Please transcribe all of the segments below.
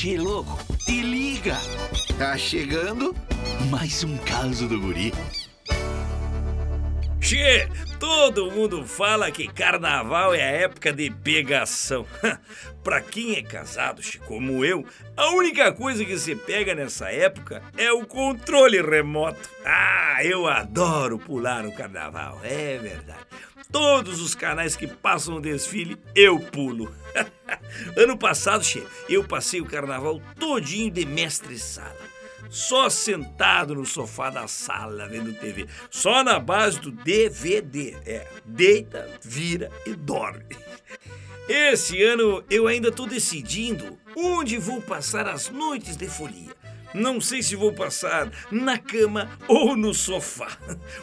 Che, louco, te liga! Tá chegando mais um caso do guri. Che, todo mundo fala que carnaval é a época de pegação. pra quem é casado, che, como eu, a única coisa que se pega nessa época é o controle remoto. Ah, eu adoro pular o carnaval, é verdade. Todos os canais que passam o desfile, eu pulo. ano passado, che, eu passei o carnaval todinho de mestre-sala só sentado no sofá da sala vendo TV, só na base do DVD. É, deita, vira e dorme. Esse ano eu ainda estou decidindo onde vou passar as noites de folia. Não sei se vou passar na cama ou no sofá.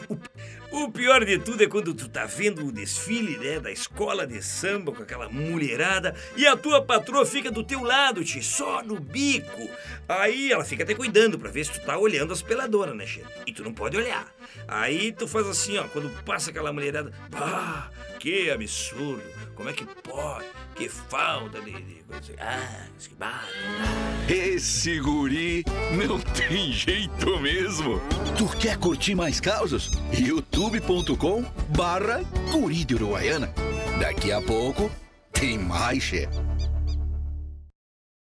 O o pior de tudo é quando tu tá vendo o desfile, né, da escola de samba com aquela mulherada e a tua patroa fica do teu lado, te só no bico. Aí ela fica até cuidando pra ver se tu tá olhando as peladoras, né, che? E tu não pode olhar. Aí tu faz assim, ó, quando passa aquela mulherada, pá, que absurdo, como é que pode? Que falta de, de coisa. Ah, que barra. Esse guri não tem jeito mesmo. Tu quer curtir mais causas? youtube.com barra de Uruguaiana. Daqui a pouco tem mais, chefe.